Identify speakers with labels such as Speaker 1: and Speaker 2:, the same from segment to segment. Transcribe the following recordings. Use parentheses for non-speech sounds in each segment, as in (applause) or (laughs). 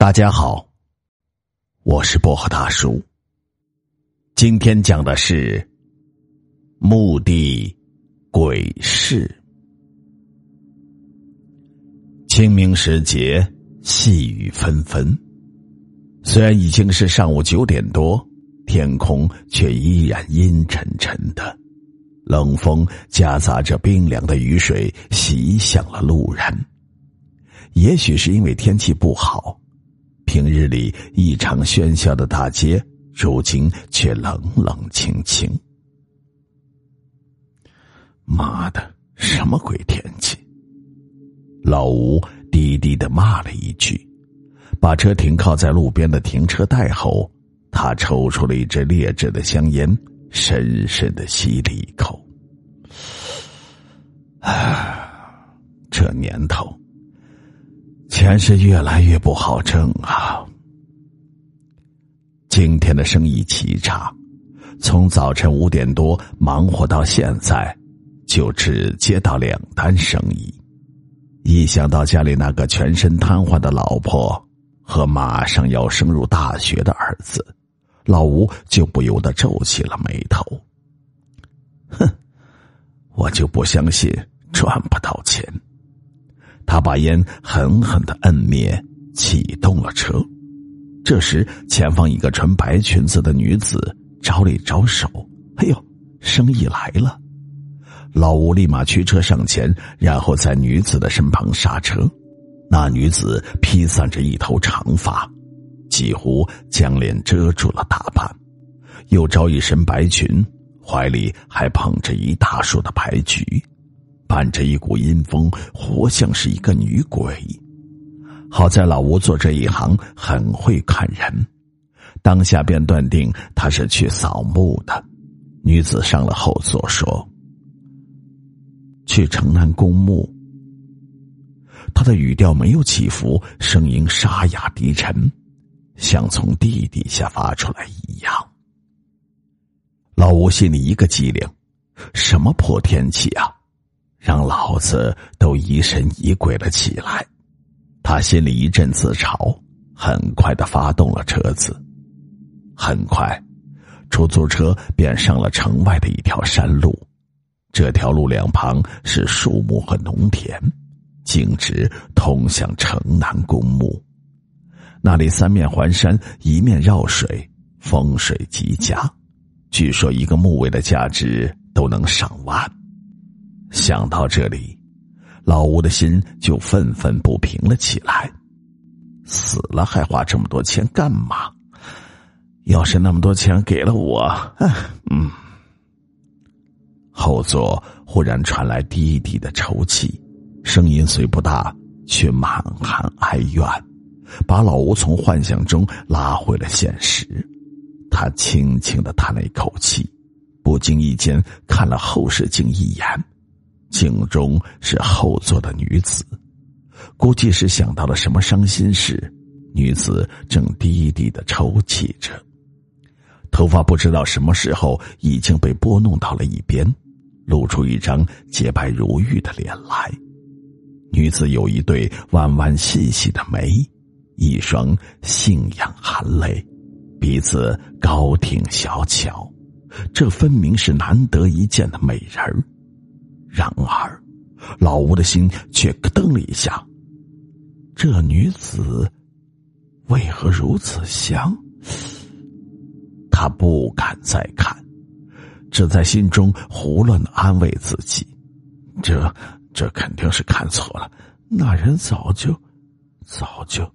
Speaker 1: 大家好，我是薄荷大叔。今天讲的是墓地鬼事。清明时节，细雨纷纷。虽然已经是上午九点多，天空却依然阴沉沉的，冷风夹杂着冰凉的雨水袭向了路人。也许是因为天气不好。平日里异常喧嚣的大街，如今却冷冷清清。妈的，什么鬼天气！老吴低低的骂了一句，把车停靠在路边的停车带后，他抽出了一支劣质的香烟，深深的吸了一口。啊，这年头。钱是越来越不好挣啊！今天的生意奇差，从早晨五点多忙活到现在，就只接到两单生意。一想到家里那个全身瘫痪的老婆和马上要升入大学的儿子，老吴就不由得皱起了眉头。哼，我就不相信赚不到钱。他把烟狠狠的摁灭，启动了车。这时，前方一个穿白裙子的女子招了招手：“哎呦，生意来了！”老吴立马驱车上前，然后在女子的身旁刹车。那女子披散着一头长发，几乎将脸遮住了大半，又着一身白裙，怀里还捧着一大束的白菊。伴着一股阴风，活像是一个女鬼。好在老吴做这一行很会看人，当下便断定他是去扫墓的。女子上了后座说：“去城南公墓。”他的语调没有起伏，声音沙哑低沉，像从地底下发出来一样。老吴心里一个机灵：什么破天气啊！让老子都疑神疑鬼了起来，他心里一阵自嘲，很快的发动了车子。很快，出租车便上了城外的一条山路，这条路两旁是树木和农田，径直通向城南公墓。那里三面环山，一面绕水，风水极佳，据说一个墓位的价值都能上万。想到这里，老吴的心就愤愤不平了起来。死了还花这么多钱干嘛？要是那么多钱给了我，嗯。后座忽然传来低低的抽泣，声音虽不大，却满含哀怨，把老吴从幻想中拉回了现实。他轻轻的叹了一口气，不经意间看了后视镜一眼。镜中是后座的女子，估计是想到了什么伤心事。女子正低低的抽泣着，头发不知道什么时候已经被拨弄到了一边，露出一张洁白如玉的脸来。女子有一对弯弯细细的眉，一双杏眼含泪，鼻子高挺小巧，这分明是难得一见的美人儿。然而，老吴的心却咯噔了一下。这女子为何如此香？他不敢再看，只在心中胡乱的安慰自己：这这肯定是看错了。那人早就早就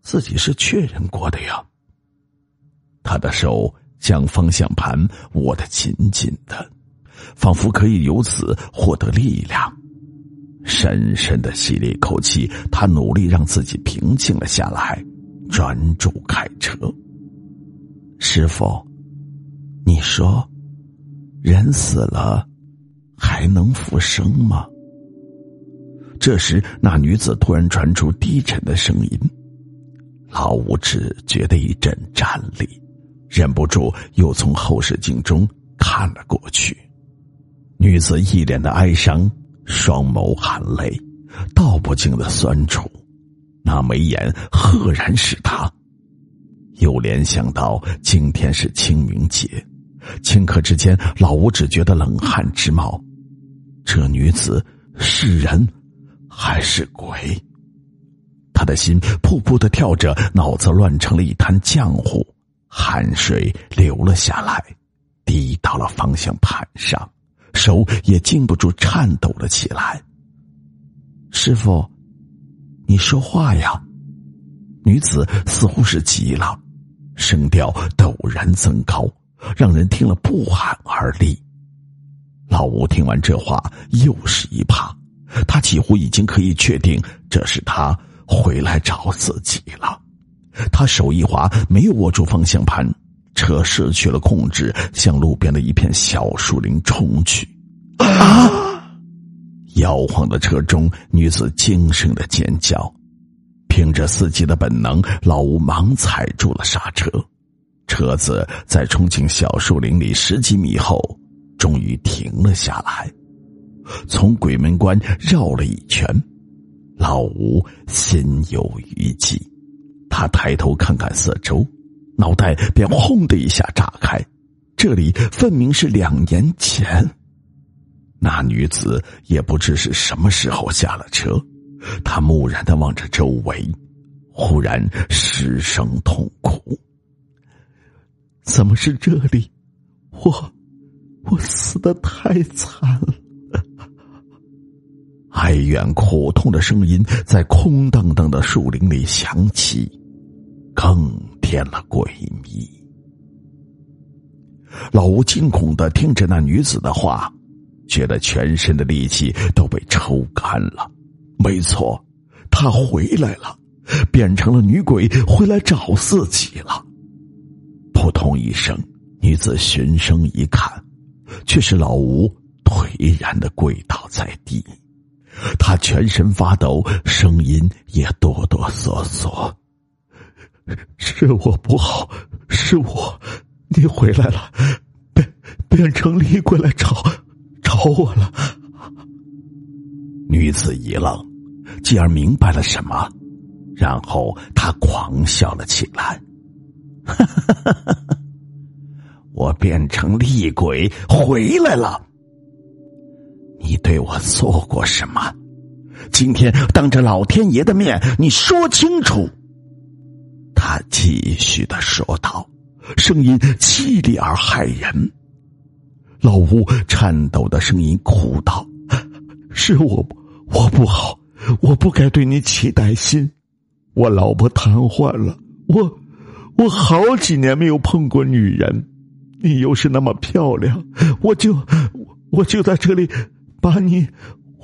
Speaker 1: 自己是确认过的呀。他的手将方向盘握得紧紧的。仿佛可以由此获得力量，深深的吸了一口气，他努力让自己平静了下来，专注开车。师傅，你说，人死了还能复生吗？这时，那女子突然传出低沉的声音，老吴只觉得一阵战栗，忍不住又从后视镜中看了过去。女子一脸的哀伤，双眸含泪，道不尽的酸楚。那眉眼赫然是他。又联想到今天是清明节，顷刻之间，老吴只觉得冷汗直冒。这女子是人还是鬼？他的心噗噗的跳着，脑子乱成了一滩浆糊，汗水流了下来，滴到了方向盘上，手也禁不住颤抖了起来。师傅，你说话呀！女子似乎是急了。声调陡然增高，让人听了不寒而栗。老吴听完这话，又是一怕，他几乎已经可以确定这是他回来找自己了。他手一滑，没有握住方向盘，车失去了控制，向路边的一片小树林冲去。啊！摇晃的车中，女子惊声的尖叫。凭着司机的本能，老吴忙踩住了刹车，车子在冲进小树林里十几米后，终于停了下来。从鬼门关绕了一圈，老吴心有余悸。他抬头看看四周，脑袋便轰的一下炸开。这里分明是两年前，那女子也不知是什么时候下了车。她木然的望着周围，忽然失声痛哭：“怎么是这里？我，我死的太惨了！”哀怨苦痛的声音在空荡荡的树林里响起，更添了诡秘。老吴惊恐的听着那女子的话，觉得全身的力气都被抽干了。没错，他回来了，变成了女鬼，回来找自己了。扑通一声，女子循声一看，却是老吴颓然的跪倒在地，他全身发抖，声音也哆哆嗦嗦：“是我不好，是我，你回来了，变变成厉鬼来找找我了。”女子一愣，继而明白了什么，然后她狂笑了起来：“ (laughs) 我变成厉鬼回来了！你对我做过什么？今天当着老天爷的面，你说清楚！”他继续的说道，声音凄厉而骇人。老吴颤抖的声音哭道。是我，我不好，我不该对你起歹心。我老婆瘫痪了，我，我好几年没有碰过女人，你又是那么漂亮，我就，我就在这里把你，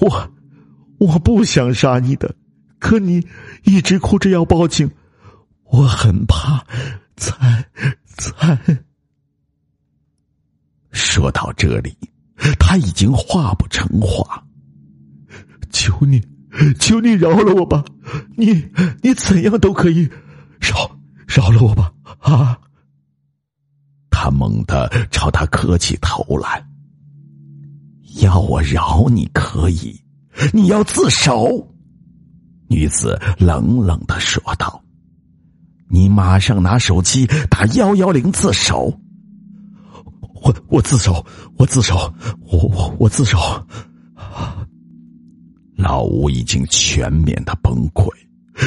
Speaker 1: 我，我不想杀你的，可你一直哭着要报警，我很怕，才，才。说到这里，他已经话不成话。求你，求你饶了我吧！你你怎样都可以，饶饶了我吧！啊！他猛地朝他磕起头来。要我饶你可以，你要自首。女子冷冷的说道：“你马上拿手机打幺幺零自首。”我我自首，我自首，我我我自首。老吴已经全面的崩溃，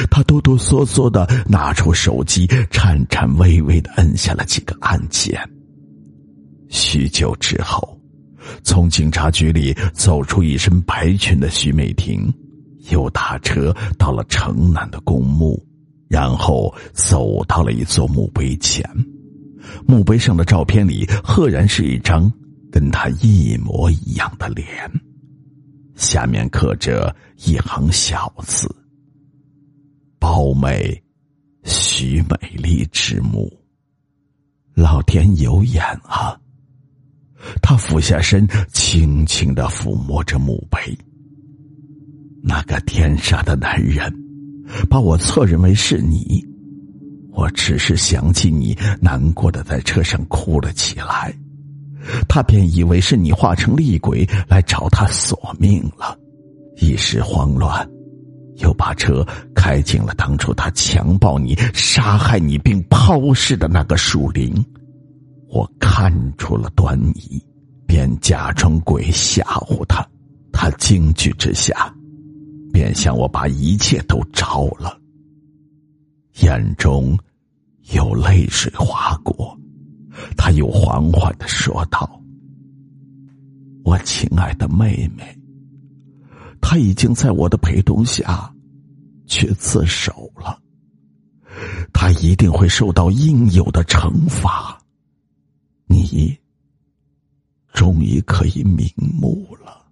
Speaker 1: 他哆哆嗦嗦的拿出手机，颤颤巍巍的摁下了几个按键。许久之后，从警察局里走出一身白裙的徐美婷，又打车到了城南的公墓，然后走到了一座墓碑前。墓碑上的照片里，赫然是一张跟他一模一样的脸。下面刻着一行小字：“包美，徐美丽之墓。”老天有眼啊！他俯下身，轻轻的抚摸着墓碑。那个天杀的男人，把我错认为是你。我只是想起你，难过的在车上哭了起来。他便以为是你化成厉鬼来找他索命了，一时慌乱，又把车开进了当初他强暴你、杀害你并抛尸的那个树林。我看出了端倪，便假装鬼吓唬他。他惊惧之下，便向我把一切都招了，眼中有泪水划过。他又缓缓的说道：“我亲爱的妹妹，他已经在我的陪同下去自首了，他一定会受到应有的惩罚。你终于可以瞑目了。”